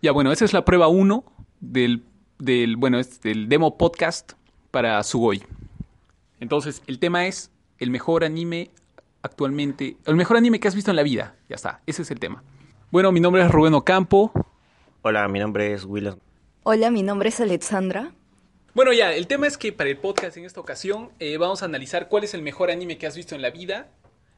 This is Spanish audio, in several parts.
Ya, bueno, esa es la prueba 1 del, del, bueno, es del demo podcast para Sugoi. Entonces, el tema es el mejor anime actualmente, el mejor anime que has visto en la vida. Ya está, ese es el tema. Bueno, mi nombre es Rubén Ocampo. Hola, mi nombre es William. Hola, mi nombre es Alexandra. Bueno, ya, el tema es que para el podcast en esta ocasión eh, vamos a analizar cuál es el mejor anime que has visto en la vida.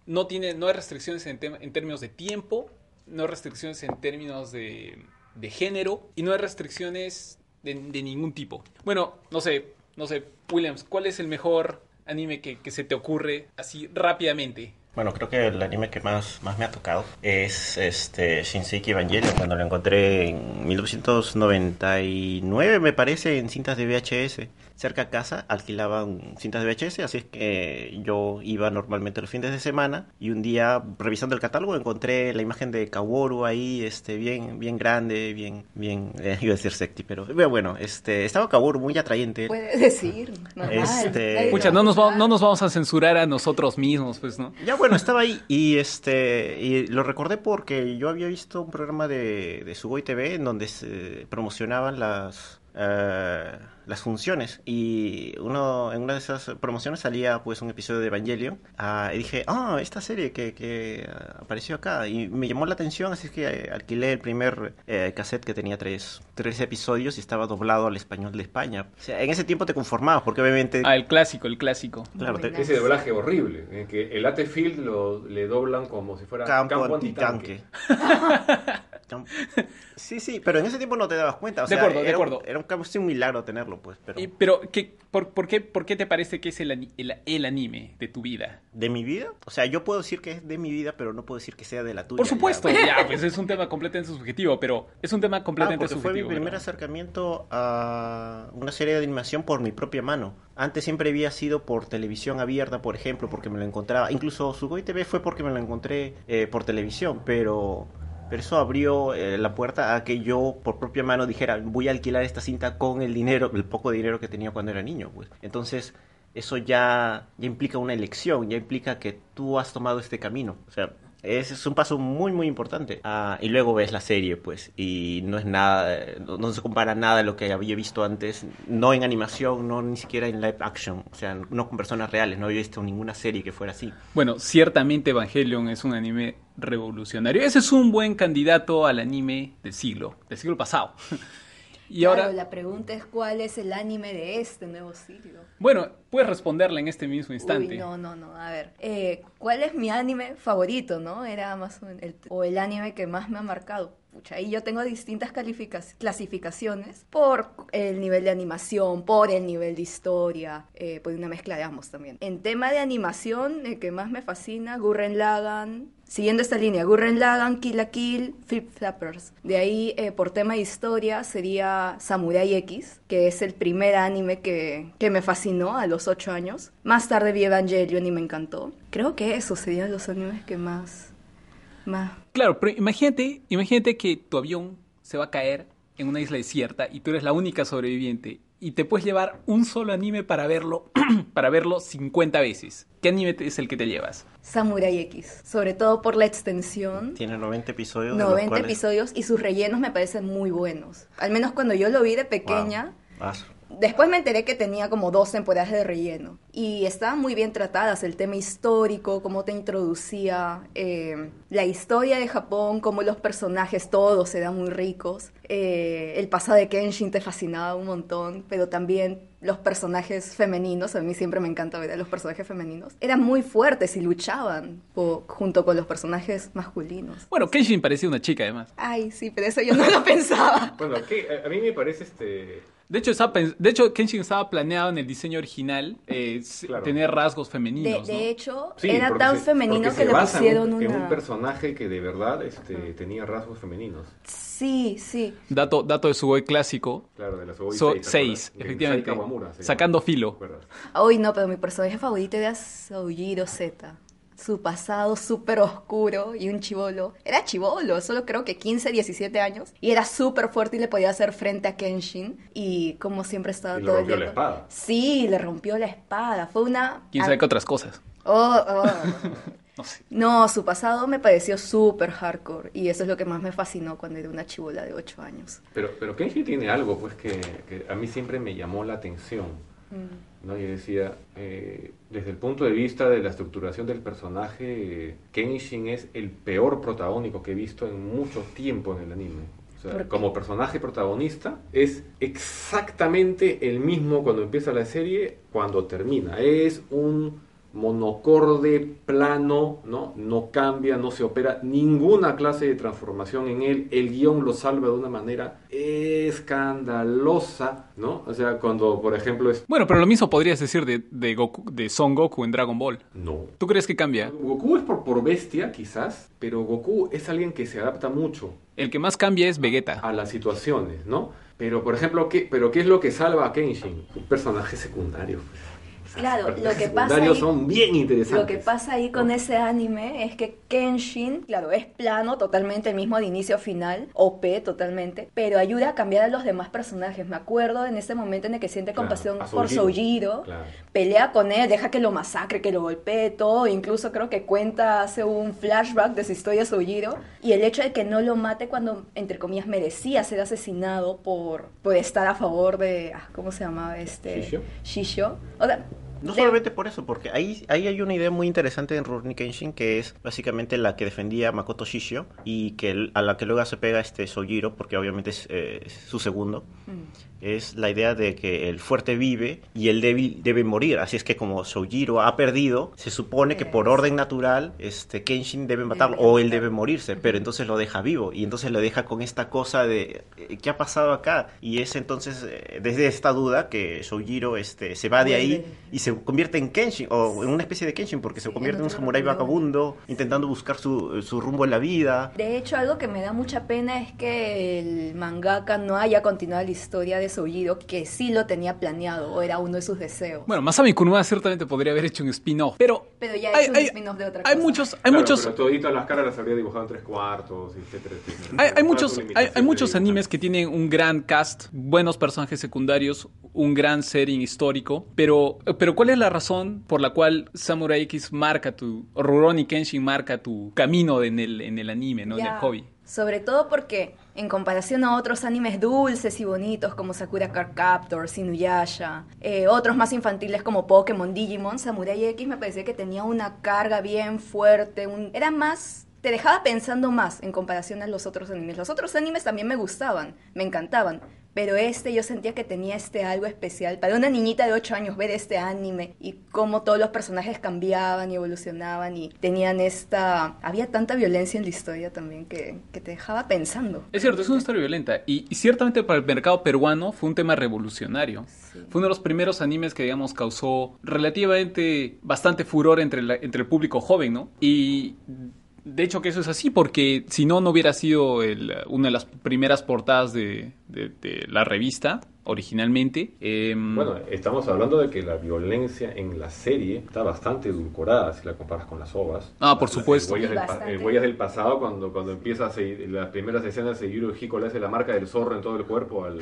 No, tiene, no hay restricciones en, en términos de tiempo, no hay restricciones en términos de, de género y no hay restricciones de, ningún tipo. Bueno, no sé, no sé, Williams, ¿cuál es el mejor anime que, que se te ocurre así rápidamente? Bueno, creo que el anime que más, más me ha tocado es este Shinseki Evangelion, cuando lo encontré en 1999, me parece, en cintas de VHS. Cerca a casa alquilaban cintas de VHS, así es que yo iba normalmente los fines de semana y un día revisando el catálogo encontré la imagen de Kaworu ahí, este, bien, bien grande, bien, bien, eh, iba a decir sexy, pero pero bueno, este, estaba Kaworu muy atrayente. Puedes decir, normal. Este- Pucha, lo no nos, va- no nos vamos a censurar a nosotros mismos, pues, ¿no? Ya bueno, estaba ahí y este y lo recordé porque yo había visto un programa de, de Sugoi TV en donde se promocionaban las eh, las funciones y uno en una de esas promociones salía pues un episodio de Evangelion ah, y dije ah esta serie que, que apareció acá y me llamó la atención así que eh, alquilé el primer eh, cassette que tenía tres, tres episodios y estaba doblado al español de España o sea en ese tiempo te conformabas porque obviamente Ah, el clásico, el clásico. claro te-. Ese doblaje horrible, en que el Atefield lo, le doblan como si fuera campo, campo, antitanque. sí, sí, pero en ese tiempo no te dabas cuenta. O De acuerdo, de era, acuerdo. Era un, casi un milagro tenerlo, pues. Pero Y- pero, ¿qué, por, por qué, ¿por qué te parece que es el, el, el anime de tu vida? ¿De mi vida? O sea, yo puedo decir que es de mi vida, pero no puedo decir que sea de la tuya. Por supuesto, ya. ya, pues es un tema completamente subjetivo, pero es un tema Ah, completamente porque fue mi subjetivo. primer ¿verdad? acercamiento a una serie de animación por mi propia mano. Antes siempre había sido por televisión abierta, por ejemplo, porque me lo encontraba. Incluso Sugoi TV fue porque me lo encontré eh, por televisión, pero, pero eso abrió eh, la puerta a que yo por propia mano dijera, voy a alquilar esta cinta con el dinero, el poco dinero que tenía cuando era niño. Pues. Entonces, eso ya, ya implica una elección, ya implica que tú has tomado este camino. O sea, es, un paso muy, muy importante. Ah, y luego ves la serie, pues, y no es nada, no, no se compara nada a lo que había visto antes, no en animación, no ni siquiera en live action, o sea, no con personas reales, no había visto ninguna serie que fuera así. Bueno, ciertamente Evangelion es un anime revolucionario. Ese es un buen candidato al anime del siglo, del siglo pasado. Y Claro, ahora, la pregunta es cuál es el anime de este nuevo siglo. bueno, puedes responderla en este mismo instante. Uy, no, no, no. A ver, eh, ¿cuál es mi anime favorito, no? Era más o menos el, o el anime que más me ha marcado. Pucha, yo tengo distintas clasificaciones por el nivel de animación, por el nivel de historia, eh, por una mezcla de ambos también. En tema de animación, el que más me fascina, Gurren Lagann. Siguiendo esta línea, Gurren Lagann, Kill la Kill, Flip Flappers. De ahí, eh, por tema de historia, sería Samurai X, que es el primer anime que, que me fascinó a los 8 años. Más tarde vi Evangelion y me encantó. Creo que esos serían los animes que más... Claro, pero imagínate, imagínate que tu avión se va a caer en una isla desierta y tú eres la única sobreviviente y te puedes llevar un solo anime para verlo, para verlo 50 veces. ¿Qué anime es el que te llevas? Samurai X, sobre todo por la extensión. Tiene 90 episodios. de los 90 cuales- episodios y sus rellenos me parecen muy buenos. Al menos cuando yo lo vi de pequeña, Wow. Después me enteré que tenía como dos temporadas de relleno y estaban muy bien tratadas, el tema histórico, cómo te introducía eh, la historia de Japón, cómo los personajes todos eran muy ricos, eh, el pasado de Kenshin te fascinaba un montón, pero también los personajes femeninos, a mí siempre me encanta ver a los personajes femeninos, eran muy fuertes y luchaban po- junto con los personajes masculinos. Bueno, Kenshin parecía una chica además. Ay, sí, pero eso yo no lo pensaba. Bueno, a mí me parece este De hecho, estaba de hecho, Kenshin estaba planeado en el diseño original eh, Claro. tener rasgos De, femeninos, ¿no? de hecho, Sí, era tan se- femenino que se le basa en pusieron un, en una... un personaje que de verdad este, tenía rasgos femeninos. Sí, sí. Dato, dato de Sugoi clásico. Claro, de la Sugoi So- 6, ¿te seis, acuerdas? De efectivamente. Sai Kawamura, Sacando filo. Uy, no, pero mi personaje favorito era Soujiro Z. Su pasado súper oscuro y un chivolo. Era chivolo, solo creo que 15, 17 años. Y era súper fuerte y le podía hacer frente a Kenshin. Y como siempre estaba Y le todo el rompió la espada. Sí, le rompió la espada. Fue una... ¿Quién sabe qué otras cosas? Oh, oh. No sé. No, su pasado me pareció súper hardcore. Y eso es lo que más me fascinó cuando era una chivola de 8 años. Pero, pero Kenshi tiene algo pues que, que a mí siempre me llamó la atención. Mm. ¿no? Yo decía, eh, desde el punto de vista de la estructuración del personaje, Kenshin es el peor protagónico que he visto en mucho tiempo en el anime. O como personaje protagonista es exactamente el mismo cuando empieza la serie, cuando termina. Es un monocorde plano, ¿no? No cambia, no se opera ninguna clase de transformación en él. El guion lo salva de una manera escandalosa, ¿no? O sea, cuando, por ejemplo, es... Bueno, pero lo mismo podrías decir de, de, Goku, de Son Goku en Dragon Ball. No. ¿Tú crees que cambia? Goku es por, por bestia, quizás, pero Goku es alguien que se adapta mucho El que más cambia es Vegeta. a las situaciones, ¿no? Pero, por ejemplo, ¿qué, pero ¿qué es lo que salva a Kenshin? Un personaje secundario. pues. Claro, lo que pasa ahí- son bien interesantes. Lo que pasa ahí con ese anime es que Kenshin, claro, es plano, totalmente el mismo de inicio final, OP totalmente, pero ayuda a cambiar a los demás personajes. Me acuerdo en ese momento en el que siente Claro, compasión a por Soujiro. Soujiro, Claro. pelea con él, deja que lo masacre, que lo golpee, todo, incluso creo que cuenta, hace un flashback de su historia Soujiro, y el hecho de que no lo mate cuando, entre comillas, merecía ser asesinado por, por estar a favor de, ah, ¿cómo se llamaba este? Shishio. Shishio. O sea, No de- solamente por eso, porque ahí, ahí hay una idea muy interesante en Rurouni Kenshin que es básicamente la que defendía Makoto Shishio y que a la que luego se pega este Sojiro, porque obviamente es, eh, su segundo, Mm. es la idea de que el fuerte vive y el débil debe morir. Así es que como Sojiro ha perdido, se supone que por orden natural este Kenshin debe matarlo o él debe morirse, pero entonces lo deja vivo. Y entonces lo deja con esta cosa de eh, ¿qué ha pasado acá? Y es entonces eh, desde esta duda que Sojiro este se va de ahí y se convierte en Kenshin o en una especie de Kenshin porque se convierte en en un samurái vagabundo intentando buscar su, su rumbo en la vida. De hecho, algo que me da mucha pena es que el mangaka no haya continuado la historia de Soujiro, que sí lo tenía planeado, o era uno de sus deseos. Bueno, Masami Kuruma ciertamente podría haber hecho un spin-off, pero... Pero ya ha hay, hecho un hay- spin-off de otra hay cosa. muchos, hay Claro, muchos, Pero toditas las caras las habría dibujado en tres cuartos, etcétera, etcétera. hay, hay muchos, hay, hay muchos animes que tienen un gran cast, buenos personajes secundarios, un gran setting histórico, pero, pero ¿cuál es la razón por la cual Samurai X marca tu, o Rurouni Kenshin marca tu camino en el, en el anime, ¿no? En el hobby. Sobre todo porque, en comparación a otros animes dulces y bonitos como Sakura Card Captor, Inuyasha, eh, otros más infantiles como Pokémon, Digimon, Samurai X me parecía que tenía una carga bien fuerte, un- era más... Te dejaba pensando más en comparación a los otros animes. Los otros animes también me gustaban, me encantaban, pero este yo sentía que tenía este algo especial. Para una niñita de 8 años ver este anime y cómo todos los personajes cambiaban y evolucionaban y tenían esta... Había tanta violencia en la historia también que, que te dejaba pensando. Es cierto, es una historia violenta. Y, y ciertamente para el mercado peruano fue un tema revolucionario. Sí. Fue uno de los primeros animes que, digamos, causó relativamente bastante furor entre, la- entre el público joven, ¿no? Y de hecho que eso es así, porque si no, no hubiera sido el- una de las primeras portadas de, de- de la revista originalmente. Em, Bueno, estamos hablando de que la violencia en la serie está bastante edulcorada si la comparas con las ovas. Ah, por supuesto. El huellas, del, pa- bastante. el Huellas del pasado, cuando, cuando empieza a seguir- las primeras escenas, Seiyuro Hiko le hace la marca del zorro en todo el cuerpo al,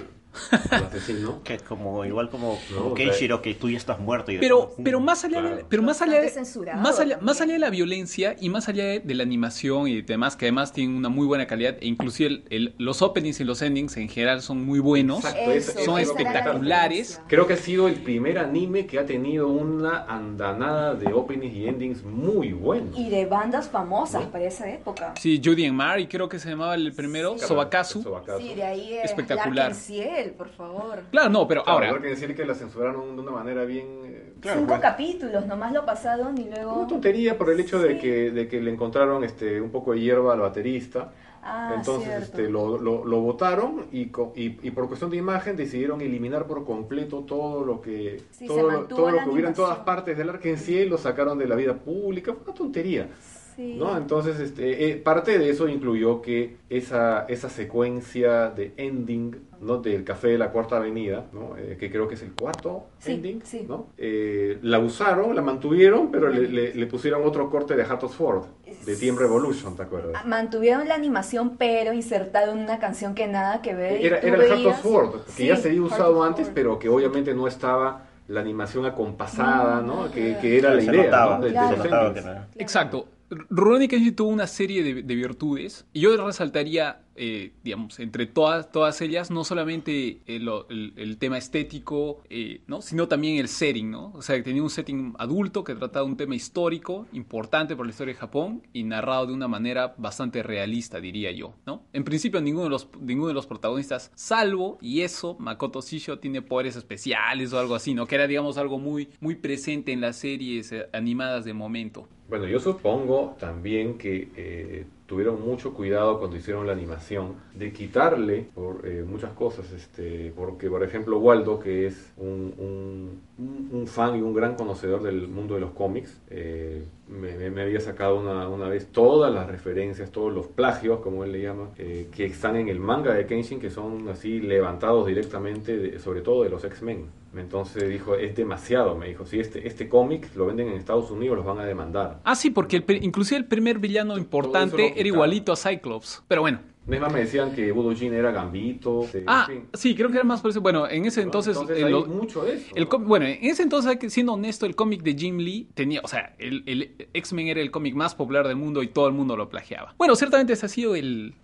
al asesino. Que como igual como, No, como o sea- Kenshiro que tú ya estás muerto y de Pero, pero más allá de, Claro. pero más allá de, más allá, más allá de la violencia y más allá de, de la animación y demás, que además tienen una muy buena calidad, e inclusive el- el- los openings y los endings en general son muy buenos. Exacto, Eso, es- son espectaculares. Creo que ha sido el primer anime que ha tenido una andanada de openings y endings muy buenos. Y de bandas famosas para esa época. Sí, Judy and Mary, creo que se llamaba el primero, Sí. Sobakazu. Sobakazu. Sí, de ahí es Espectacular. Ciel, por favor. Claro, no, pero Claro, ahora, habrá que decir que la censuraron de una manera bien... eh, claro, Cinco pues, capítulos, nomás lo pasaron y luego... Una tontería por el hecho de Sí. que, de que le encontraron este, un poco de hierba al baterista. Ah, Entonces este, lo, lo, lo votaron y, co- y, y por cuestión de imagen decidieron eliminar por completo todo lo que Sí, todo, todo lo que hubiera en todas partes del Arkansas lo sacaron de la vida pública. Fue una tontería. Sí. ¿No? Entonces, este, eh, parte de eso incluyó que esa, esa secuencia de ending ¿no? del Café de la Cuarta Avenida, ¿no? Eh, que creo que es el cuarto Sí, ending, sí. ¿no? Eh, la usaron, la mantuvieron, pero le, le- le pusieron otro corte de Hattos Ford, de Team Revolution, ¿te acuerdas? Ah, Mantuvieron la animación, pero insertaron una canción que nada que ver. Era, era el Hattos Ford, que Sí, ya se había Heart usado antes, Ford. pero que obviamente no estaba la animación acompasada, ¿no? No, Que, que era la se idea, no. Exacto. Rurouni Kenshin tuvo una serie de, de virtudes y yo resaltaría, eh, digamos, entre todas, todas ellas, no solamente el, tema estético, eh, ¿no? sino también el setting, ¿no? O sea, que tenía un setting adulto que trataba un tema histórico importante por la historia de Japón y narrado de una manera bastante realista, diría yo, ¿no? En principio, ninguno de los, ninguno de los protagonistas, salvo, y eso, Makoto Shisho tiene poderes especiales o algo así, ¿no? Que era, digamos, algo muy, muy presente en las series eh, animadas de momento. Bueno, yo supongo también que tuvieron mucho cuidado cuando hicieron la animación de quitarle por eh, muchas cosas, este, porque por ejemplo Waldo, que es un, un- fan y un gran conocedor del mundo de los cómics, eh, me, me- me había sacado una, una vez todas las referencias, todos los plagios, como él le llama, eh, que están en el manga de Kenshin, que son así levantados directamente, de- sobre todo de los X-Men. Entonces dijo, es demasiado, me dijo, si este, este cómic lo venden en Estados Unidos, los van a demandar. Ah, sí, porque el, inclusive el primer villano importante era igualito a Cyclops. Pero bueno. Más, me decían que Budo Jin era Gambito. Ah, en fin. sí, creo que era más por eso. Bueno, en ese entonces... Entonces lo- mucho de eso. el bueno, en ese entonces, siendo honesto, el cómic de Jim Lee tenía, o sea, el, el X-Men era el cómic más popular del mundo y todo el mundo lo plagiaba. Bueno, ciertamente ese ha sido el,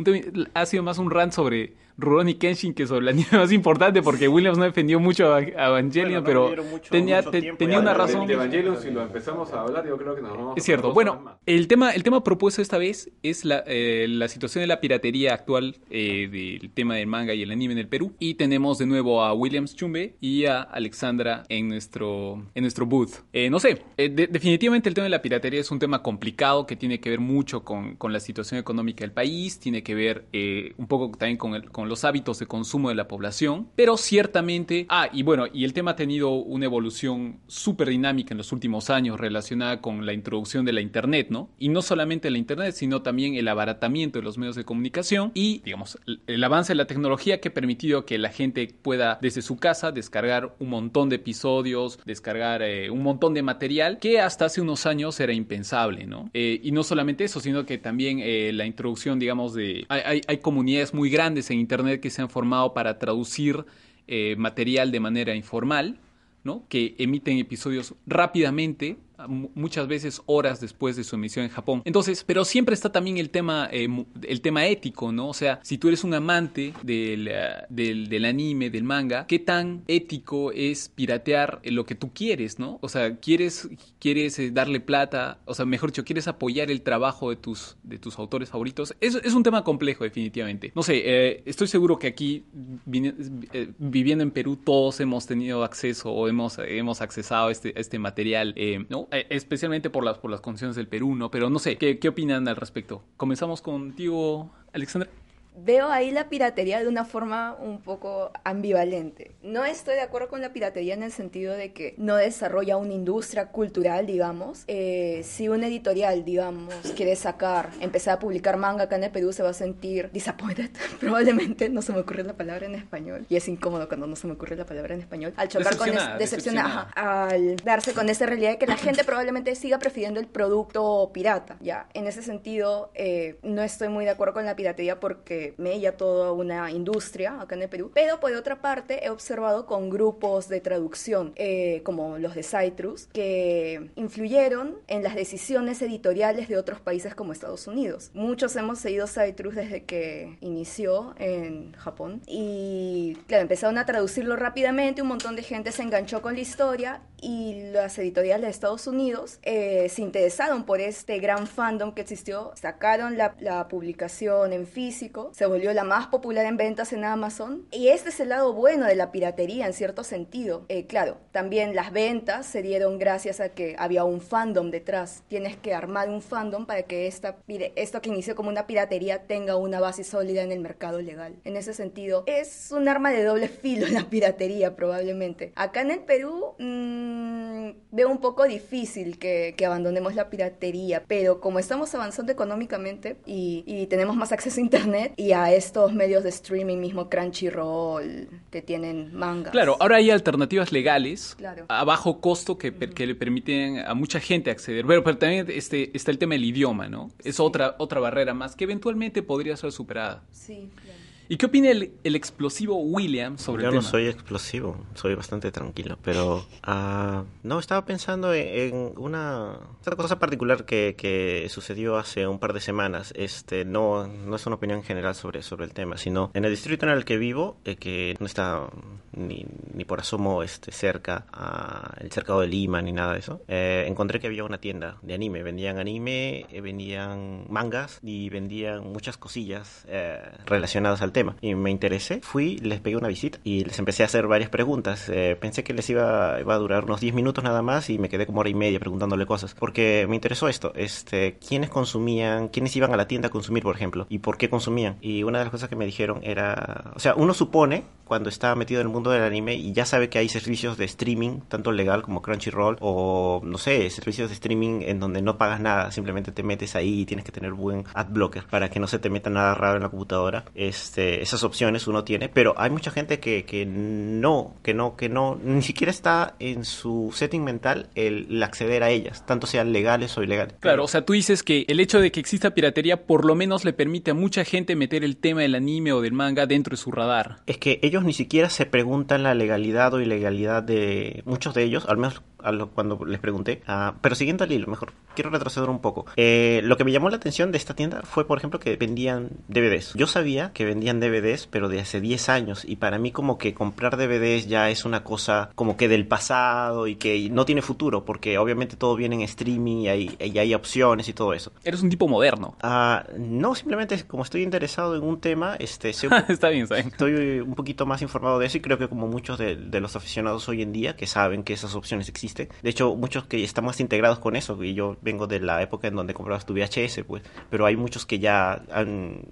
ha sido más un rant sobre Rurouni Kenshin que sobre el anime más importante porque Williams no defendió mucho a, a Evangelion, Bueno, no pero mucho- tenía, mucho te- tiempo tenía una razón. De Evangelion, si lo empezamos a hablar, yo creo que nos vamos a Es cierto. Bueno, el tema, el tema propuesto esta vez es la, eh, la situación de la piratería actual eh, del tema del manga y el anime en el Perú. Y tenemos de nuevo a Williams Chumbe y a Alexandra en nuestro, en nuestro booth. Eh, no sé, eh, de- definitivamente el tema de la piratería es un tema complicado que tiene que ver mucho con, con la situación económica del país, tiene que ver eh, un poco también con, el- con los hábitos de consumo de la población, pero ciertamente... Ah, y bueno, y el tema ha tenido una evolución súper dinámica en los últimos años relacionada con la introducción de la Internet, ¿no? Y no solamente la Internet, sino también el abaratamiento de los medios de comunicación y, digamos, el avance de la tecnología que ha permitido que la gente pueda desde su casa descargar un montón de episodios, descargar eh, un montón de material que hasta hace unos años era impensable, ¿no? Eh, y no solamente eso, sino que también eh, la introducción, digamos, de... Hay, hay- hay comunidades muy grandes en Internet que se han formado para traducir eh, material de manera informal, ¿no? que emiten episodios rápidamente, muchas veces horas después de su emisión en Japón. Entonces, pero siempre está también el tema, eh, el tema ético, ¿no? O sea, si tú eres un amante del, eh, del, anime, del manga, ¿qué tan ético es piratear eh, lo que tú quieres, ¿no? O sea, quieres, quieres eh, darle plata, o sea, mejor dicho, quieres apoyar el trabajo de tus, de tus autores favoritos. Es, es un tema complejo, definitivamente. No sé, estoy seguro que aquí, viviendo en Perú, todos hemos tenido acceso o hemos, hemos accesado a este, a este material, eh, Eh, especialmente por las, por las condiciones del Perú, ¿no? Pero no sé, ¿qué, qué opinan al respecto? Comenzamos contigo, Alexandra. Veo ahí la piratería de una forma un poco ambivalente. No estoy de acuerdo con la piratería en el sentido de que no desarrolla una industria cultural, digamos. Eh, si un editorial, digamos, quiere sacar, empezar a publicar manga acá en el Perú, se va a sentir disappointed. Probablemente no se me ocurre la palabra en español. Y es incómodo cuando no se me ocurre la palabra en español. Al chocar con es, decepcionada, al darse con esa realidad de que la gente probablemente siga prefiriendo el producto pirata. Ya, en ese sentido, eh, no estoy muy de acuerdo con la piratería porque mella toda una industria acá en el Perú. Pero por otra parte, he observado con grupos de traducción, eh, como los de Citrus, que influyeron en las decisiones editoriales de otros países como Estados Unidos. Muchos hemos seguido Citrus desde que inició en Japón y, claro, empezaron a traducirlo rápidamente, un montón de gente se enganchó con la historia y las editoriales de Estados Unidos eh, se interesaron por este gran fandom que existió, sacaron la, la publicación en físico se volvió la más popular en ventas en Amazon. Y este es el lado bueno de la piratería en cierto sentido. Eh, claro, también las ventas se dieron gracias a que había un fandom detrás. Tienes que armar un fandom para que esta, esto que inició como una piratería tenga una base sólida en el mercado legal. En ese sentido, es un arma de doble filo la piratería probablemente. Acá en el Perú mmm, veo un poco difícil que, que, abandonemos la piratería, pero como estamos avanzando económicamente y, y, tenemos más acceso a internet y a estos medios de streaming mismo Crunchyroll que tienen mangas. Claro, ahora hay alternativas legales claro. a bajo costo que, que, le permiten a mucha gente acceder. Pero, pero también este, está el tema del idioma, ¿no? Es otra, otra barrera más que eventualmente podría ser superada. Sí, claro. ¿Y qué opina el, el explosivo William sobre Yo el no tema? soy explosivo, soy bastante tranquilo, pero uh, no, estaba pensando en, en, una otra cosa particular que, que, sucedió hace un par de semanas. Este no, no es una opinión general sobre, sobre el tema, sino en el distrito en el que vivo, eh, que no está ni, ni por asomo este, cerca a el cercado de Lima ni nada de eso, eh, encontré que había una tienda de anime. Vendían anime, eh, vendían mangas y vendían muchas cosillas eh, relacionadas al tema y me interesé, fui, les pegué una visita y les empecé a hacer varias preguntas. Eh, pensé que les iba, iba, a durar unos 10 minutos nada más y me quedé como hora y media preguntándole cosas porque me interesó esto, este, quiénes consumían, quiénes iban a la tienda a consumir, por ejemplo, y por qué consumían. Y una de las cosas que me dijeron era, o sea, uno supone cuando está metido en el mundo del anime y ya sabe que hay servicios de streaming, tanto legal como Crunchyroll o no sé, servicios de streaming en donde no pagas nada, simplemente te metes ahí y tienes que tener buen ad blocker para que no se te meta nada raro en la computadora. Este, esas opciones uno tiene, pero hay mucha gente que, que no, que no, que no, ni siquiera está en su setting mental el, el acceder a ellas, tanto sean legales o ilegales. Claro, o sea, tú dices que el hecho de que exista piratería por lo menos le permite a mucha gente meter el tema del anime o del manga dentro de su radar. Es que ellos ni siquiera se preguntan la legalidad o ilegalidad de muchos de ellos, al menos a lo, cuando les pregunté. Uh, pero siguiendo al hilo, mejor, quiero retroceder un poco. Eh, lo que me llamó la atención de esta tienda fue, por ejemplo, que vendían DVDs. Yo sabía que vendían DVDs, pero de hace 10 años. Y para mí como que comprar DVDs ya es una cosa como que del pasado y que no tiene futuro, porque obviamente todo viene en streaming y hay, y hay opciones y todo eso. Eres un tipo moderno. Uh, no, simplemente como estoy interesado en un tema, este, sé, está bien, está bien. Estoy un poquito más informado de eso y creo que como muchos de, de los aficionados hoy en día que saben que esas opciones existen de hecho, muchos que están más integrados con eso, y yo vengo de la época en donde comprabas tu VHS, pues, pero hay muchos que ya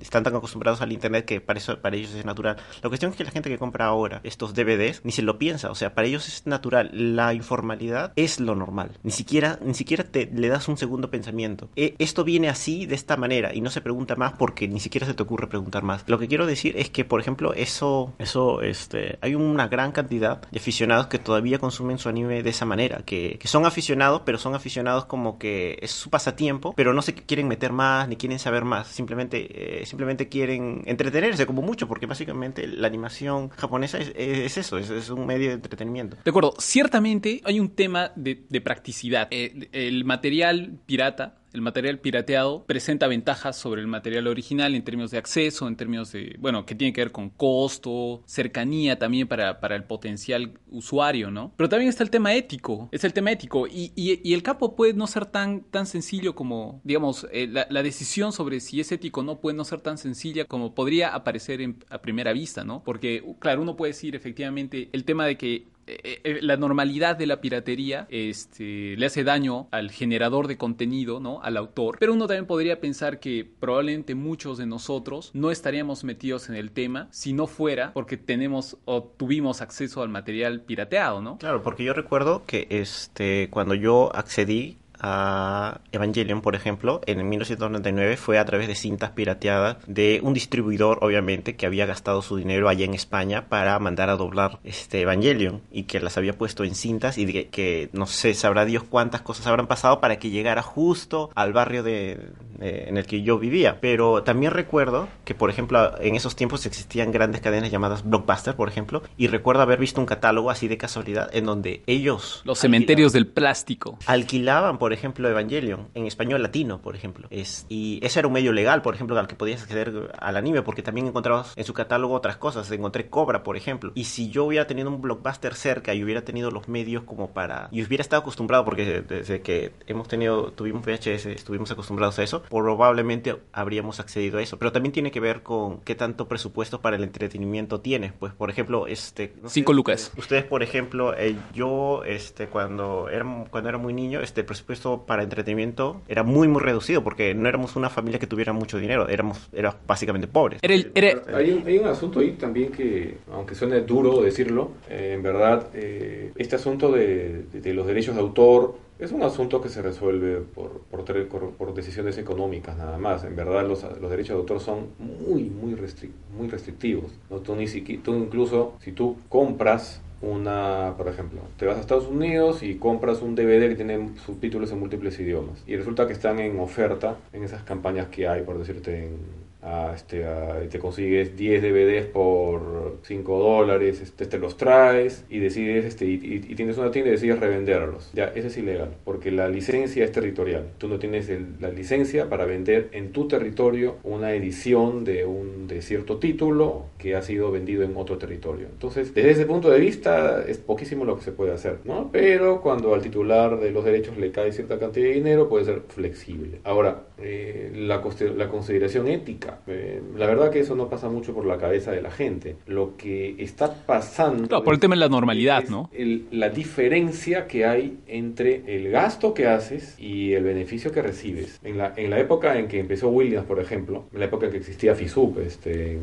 están tan acostumbrados al Internet que para, eso, para ellos es natural. La cuestión es que la gente que compra ahora estos DVDs ni se lo piensa, o sea, para ellos es natural. La informalidad es lo normal. Ni siquiera, ni siquiera te le das un segundo pensamiento. E, esto viene así, de esta manera, y no se pregunta más porque ni siquiera se te ocurre preguntar más. Lo que quiero decir es que, por ejemplo, eso, eso, este, hay una gran cantidad de aficionados que todavía consumen su anime de esa manera que, que, son aficionados, pero son aficionados como que es su pasatiempo, pero no se quieren meter más ni quieren saber más, simplemente, eh, simplemente quieren entretenerse como mucho, porque básicamente la animación japonesa es, es eso, es, es, un medio de entretenimiento. De acuerdo, ciertamente hay un tema de, de practicidad. Eh, el material pirata el material pirateado presenta ventajas sobre el material original en términos de acceso, en términos de, bueno, que tiene que ver con costo, cercanía también para, para el potencial usuario, ¿no? Pero también está el tema ético, es el tema ético, y, y, el capo puede no ser tan, tan sencillo como, digamos, eh, la, decisión sobre si es ético o no puede no ser tan sencilla como podría aparecer a primera vista, ¿no? Porque, claro, uno puede decir efectivamente el tema de que eh, la normalidad de la piratería este, le hace daño al generador de contenido, ¿no? Al autor. Pero uno también podría pensar que probablemente muchos de nosotros no estaríamos metidos en el tema si no fuera porque tenemos o tuvimos acceso al material pirateado, ¿no? Claro, porque yo recuerdo que este, cuando yo accedí a Evangelion, por ejemplo, en 1999 fue a través de cintas pirateadas de un distribuidor, obviamente, que había gastado su dinero allá en España para mandar a doblar este Evangelion y que las había puesto en cintas y de, que no sé, sabrá Dios cuántas cosas habrán pasado para que llegara justo al barrio de, de, en el que yo vivía. Pero también recuerdo que, por ejemplo, en esos tiempos existían grandes cadenas llamadas Blockbuster, por ejemplo, y recuerdo haber visto un catálogo así de casualidad en donde ellos... Los cementerios del plástico. Alquilaban, por por ejemplo, Evangelion, en español latino, por ejemplo. Es, y ese era un medio legal, por ejemplo, al que podías acceder al anime, porque también encontrabas en su catálogo otras cosas. Encontré Cobra, por ejemplo. Y si yo hubiera tenido un blockbuster cerca y hubiera tenido los medios como para... Y hubiera estado acostumbrado, porque desde que hemos tenido, tuvimos VHS, estuvimos acostumbrados a eso, probablemente habríamos accedido a eso. Pero también tiene que ver con qué tanto presupuesto para el entretenimiento tienes. Pues, por ejemplo, este... Cinco lucas. Ustedes, por ejemplo, eh, yo, este, cuando era, cuando era muy niño, este, el presupuesto para entretenimiento era muy, muy reducido porque no éramos una familia que tuviera mucho dinero, éramos era básicamente pobres. Era el- era- Hay, un, hay un asunto ahí también que, aunque suene duro decirlo, eh, en verdad, eh, este asunto de, de- de los derechos de autor es un asunto que se resuelve por, por, por- por decisiones económicas nada más. En verdad, los, los derechos de autor son muy, muy, restric- muy restrictivos. ¿no? Tú, ni siqui- tú incluso, si tú compras una, por ejemplo, te vas a Estados Unidos y compras un DVD que tiene subtítulos en múltiples idiomas y resulta que están en oferta en esas campañas que hay, por decirte, en, a, este, te consigues 10 DVDs por 5 dólares, este, te los traes y decides, este, y, tienes una tienda y decides revenderlos. Ya, eso es ilegal, porque la licencia es territorial. Tú no tienes el- la licencia para vender en tu territorio una edición de un de cierto título que ha sido vendido en otro territorio. Entonces, desde ese punto de vista, es poquísimo lo que se puede hacer, ¿no? Pero cuando al titular de los derechos le cae cierta cantidad de dinero, puede ser flexible. Ahora, eh, la, la consideración ética, eh, la verdad que eso no pasa mucho por la cabeza de la gente. Lo que está pasando... Claro, por el tema de la normalidad, ¿no? el- la diferencia que hay entre el gasto que haces y el beneficio que recibes. En la, en la época en que empezó Williams, por ejemplo, en la época en que existía FISUP este, en,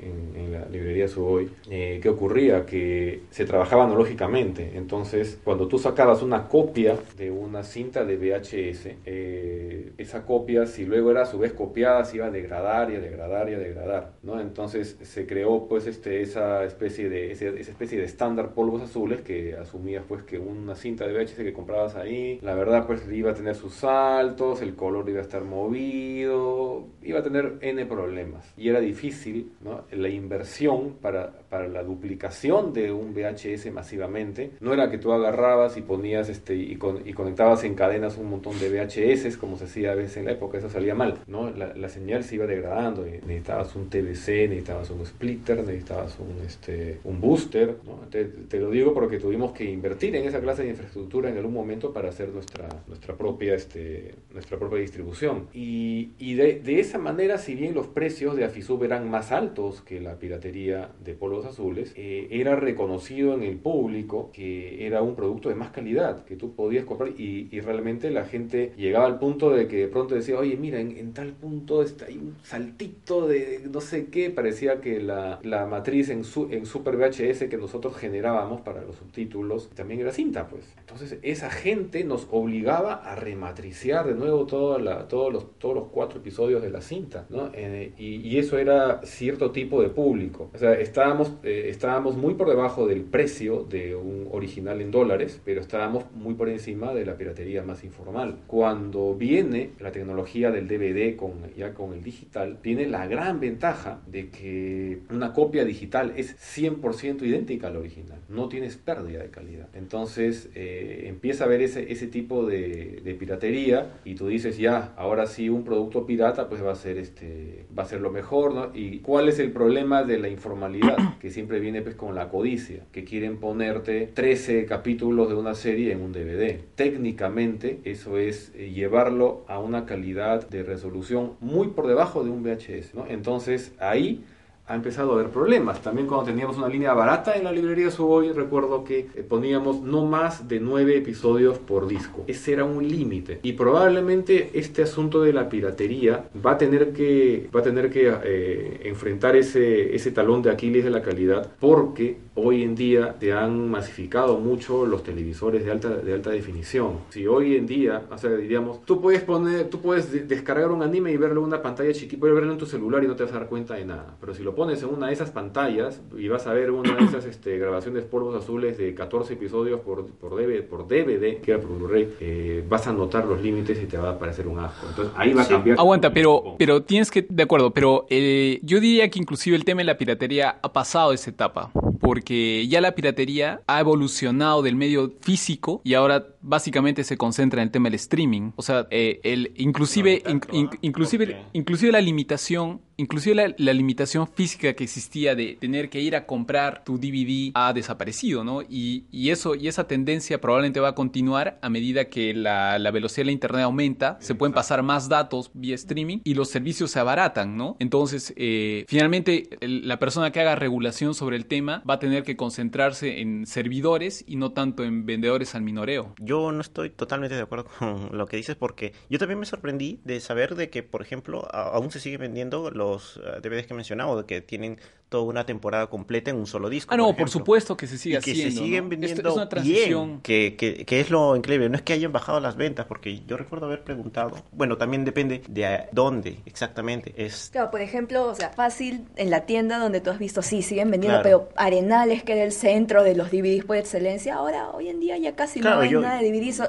en- en la librería Suboy, eh, ¿qué ocurría? Que se trabajaba analógicamente. Entonces, cuando tú sacabas una copia de una cinta de VHS, eh, esa copia, si luego era a su vez copiada, se iba a degradar y a degradar y a degradar. ¿no? Entonces, se creó pues este, esa especie de esa especie de estándar polvos azules que asumías pues que una cinta de VHS que comprabas ahí, la verdad pues iba a tener sus saltos, el color iba a estar movido, iba a tener N problemas. Y era difícil, ¿no? La inversión para, para la duplicación de un VHS masivamente, no era que tú agarrabas y ponías este y, con- y conectabas en cadenas un montón de VHS, como se hacía a veces en la época, eso salía mal, ¿no? La, la señal se iba degradando, necesitabas un TVC, necesitabas un splitter, necesitabas un, este, un booster, ¿no? Te, te lo digo porque tuvimos que invertir en esa clase de infraestructura en algún momento para hacer nuestra, nuestra, propia, este, nuestra propia distribución. Y, y de, de esa manera, si bien los precios de Afisub eran más altos que la piratería de polvos azules, eh, era reconocido en el público que era un producto de más calidad, que tú podías comprar y, y realmente la gente llegaba al punto de que de pronto decía, oye, mira, en, en tal punto está hay un saltito de no sé qué, parecía que la, la matriz en, su, en Super VHS que nosotros generábamos para los subtítulos también era cinta, pues. Entonces esa gente nos obligaba a rematriciar de nuevo toda la- todos, los, todos los cuatro episodios de la cinta, ¿no? Eh, y, y eso era cierto tipo de público. O sea, estábamos, eh, estábamos muy por debajo del precio de un original en dólares, pero estábamos muy por encima de la piratería más informal. Cuando viene la tecnología del DVD con, ya con el digital, tiene la gran ventaja de que una copia digital es 100% idéntica al original. No tienes pérdida de calidad. Entonces eh, empieza a haber ese, ese tipo de, de piratería y tú dices, ya, ahora sí un producto pirata pues va a ser, este, va a ser lo mejor, ¿no? ¿Y cuál es el problema de la informalidad? Que siempre viene pues con la codicia, que quieren ponerte 13 capítulos de una serie en un DVD. Técnicamente eso es eh, llevarlo a una calidad de resolución muy por debajo de un VHS. Entonces ahí ha empezado a haber problemas. También cuando teníamos una línea barata en la librería Suboy, recuerdo que eh, poníamos no más de nueve episodios por disco. Ese era un límite. Y probablemente este asunto de la piratería va a tener que, va a tener que eh, enfrentar ese, ese talón de Aquiles de la calidad porque hoy en día te han masificado mucho los televisores de alta, de alta definición. Si hoy en día, o sea, diríamos, tú puedes poner, tú puedes de- descargar un anime y verlo en una pantalla chiquita, puedes verlo en tu celular y no te vas a dar cuenta de nada. Pero si lo pones en una de esas pantallas y vas a ver una de esas este, grabaciones polvos azules de 14 episodios por, por, DVD, por DVD, que era por Blu-ray, eh, vas a notar los límites y te va a parecer un asco. Entonces ahí va a cambiar. Aguanta, pero, pero tienes que, de acuerdo, pero eh, yo diría que inclusive el tema de la piratería ha pasado esa etapa, porque ya la piratería ha evolucionado del medio físico y ahora básicamente se concentra en el tema del streaming. O sea, eh, el, inclusive, No, no tanto, in- in- inclusive, inclusive la limitación, inclusive la, la limitación física que existía de tener que ir a comprar tu DVD ha desaparecido, ¿no? Y, y eso, y esa tendencia probablemente va a continuar a medida que la, la velocidad de la internet aumenta, se pueden pasar más datos vía streaming y los servicios se abaratan, ¿no? Entonces, eh, finalmente, el- la persona que haga regulación sobre el tema va a tener que concentrarse en servidores y no tanto en vendedores al minoreo. Yo no estoy totalmente de acuerdo con lo que dices porque yo también me sorprendí de saber de que, por ejemplo, aún se siguen vendiendo los eh, DVDs que he mencionado, de que tienen toda una temporada completa en un solo disco. Ah, no, por, supuesto que se sigue y que haciendo. se siguen ¿no? vendiendo Esto es una transición. bien, que, que, que es lo increíble. No es que hayan bajado las ventas, porque yo recuerdo haber preguntado. Bueno, también depende de a- dónde exactamente. Es Claro, por ejemplo, o sea, fácil en la tienda donde tú has visto, sí, siguen vendiendo, Claro. pero Arenales, que era el centro de los DVDs por excelencia, ahora, hoy en día ya casi Claro, no hay yo- nada de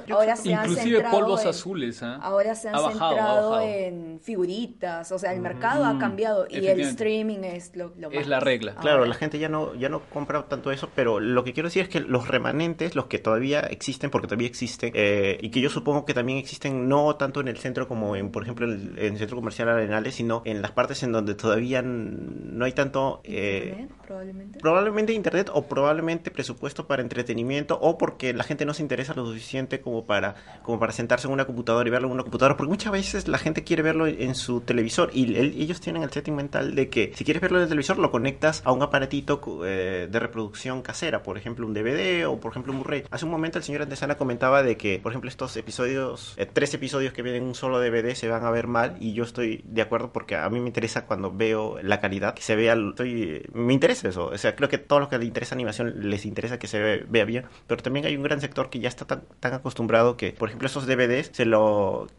Yo ahora se han Inclusive centrado polvos en- azules, ¿ah? Ahora se han Ha bajado, ha centrado en figuritas, o sea, el mercado ha cambiado y el streaming es lo, lo Es más- la regla. Claro, ahora. la gente ya no, ya no compra tanto eso, pero lo que quiero decir es que los remanentes, los que todavía existen, porque todavía existen, eh, y que yo supongo que también existen no tanto en el centro como en, por ejemplo, el, en el centro comercial Arenales, sino en las partes en donde todavía no hay tanto... eh, Internet, probablemente. Probablemente internet o probablemente presupuesto para entretenimiento o porque la gente no se interesa lo suficiente como para como para sentarse en una computadora y verlo en una computadora porque muchas veces la gente quiere verlo en su televisor y el- ellos tienen el setting mental de que si quieres verlo en el televisor lo conectas a un aparatito eh, de reproducción casera por ejemplo un DVD o por ejemplo un Blu-ray. Hace un momento el señor Antesana comentaba de que por ejemplo estos episodios eh, tres episodios que vienen en un solo DVD se van a ver mal y yo estoy de acuerdo porque a mí me interesa cuando veo la calidad que se vea estoy, me interesa eso. O sea creo que todos los que les interesa animación les interesa que se ve- vea bien pero también hay un gran sector que ya está tan, tan acostumbrado que por ejemplo esos DVDs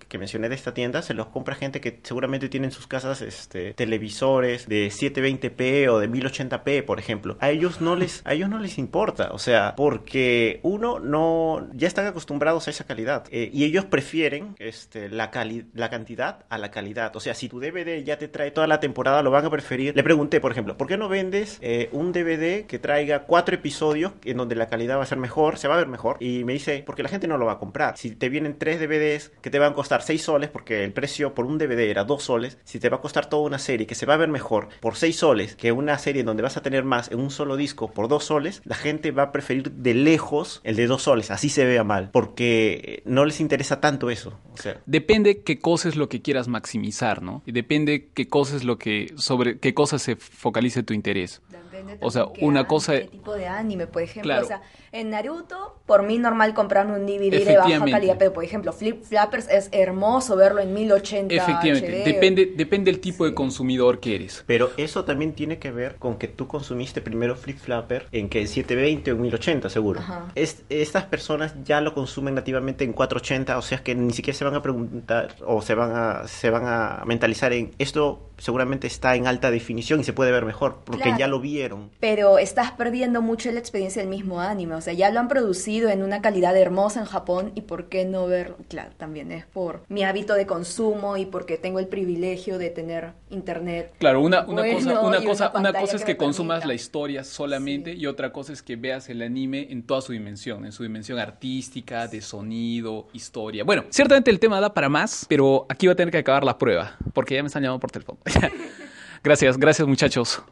que mencioné de esta tienda se los compra gente que seguramente tiene en sus casas este televisores de 720p o de 1080p por ejemplo. A ellos no les a ellos no les importa o sea porque uno no ya están acostumbrados a esa calidad eh, y ellos prefieren este la cali la cantidad a la calidad. O sea si tu DVD ya te trae toda la temporada lo van a preferir. Le pregunté por ejemplo ¿por qué no vendes eh, un DVD que traiga cuatro episodios en donde la calidad va a ser mejor se va a ver mejor y me dice porque la gente no lo va a comprar si te vienen tres DVDs que te van a costar 6 soles porque el precio por un DVD era 2 soles si te va a costar toda una serie que se va a ver mejor por 6 soles que una serie donde vas a tener más en un solo disco por 2 soles la gente va a preferir de lejos el de 2 soles así se vea mal porque no les interesa tanto eso o sea Depende qué cosa es lo que quieras maximizar, ¿no? Y depende qué cosa es lo que, sobre qué cosa se focalice tu interés. Depende O sea, qué una anime, cosa- qué tipo de anime, por ejemplo. Claro. O sea, en Naruto, por mí normal comprarme un DVD de baja calidad, pero por ejemplo, Flip Flappers es hermoso verlo en 1080 Efectivamente, HD. depende, depende del tipo de Sí. consumidor que eres. Pero eso también tiene que ver con que tú consumiste primero Flip Flapper en que 720 o en 1080 seguro. Es- estas personas ya lo consumen nativamente en 480, o sea que ni siquiera se van a preguntar o se van a se van a mentalizar en esto seguramente está en alta definición y se puede ver mejor porque Claro. ya lo Pero estás perdiendo mucho la experiencia del mismo anime. O sea, ya lo han producido en una calidad hermosa en Japón y por qué no verlo. Claro, también es por mi hábito de consumo y porque tengo el privilegio de tener internet. Claro, una, una Bueno, cosa, una cosa, una cosa es que consumas permita. la historia solamente Sí. y otra cosa es que veas el anime en toda su dimensión, en su dimensión artística, de sonido, historia. Bueno, ciertamente el tema da para más, pero aquí va a tener que acabar la prueba, porque ya me están llamando por teléfono. gracias, gracias muchachos.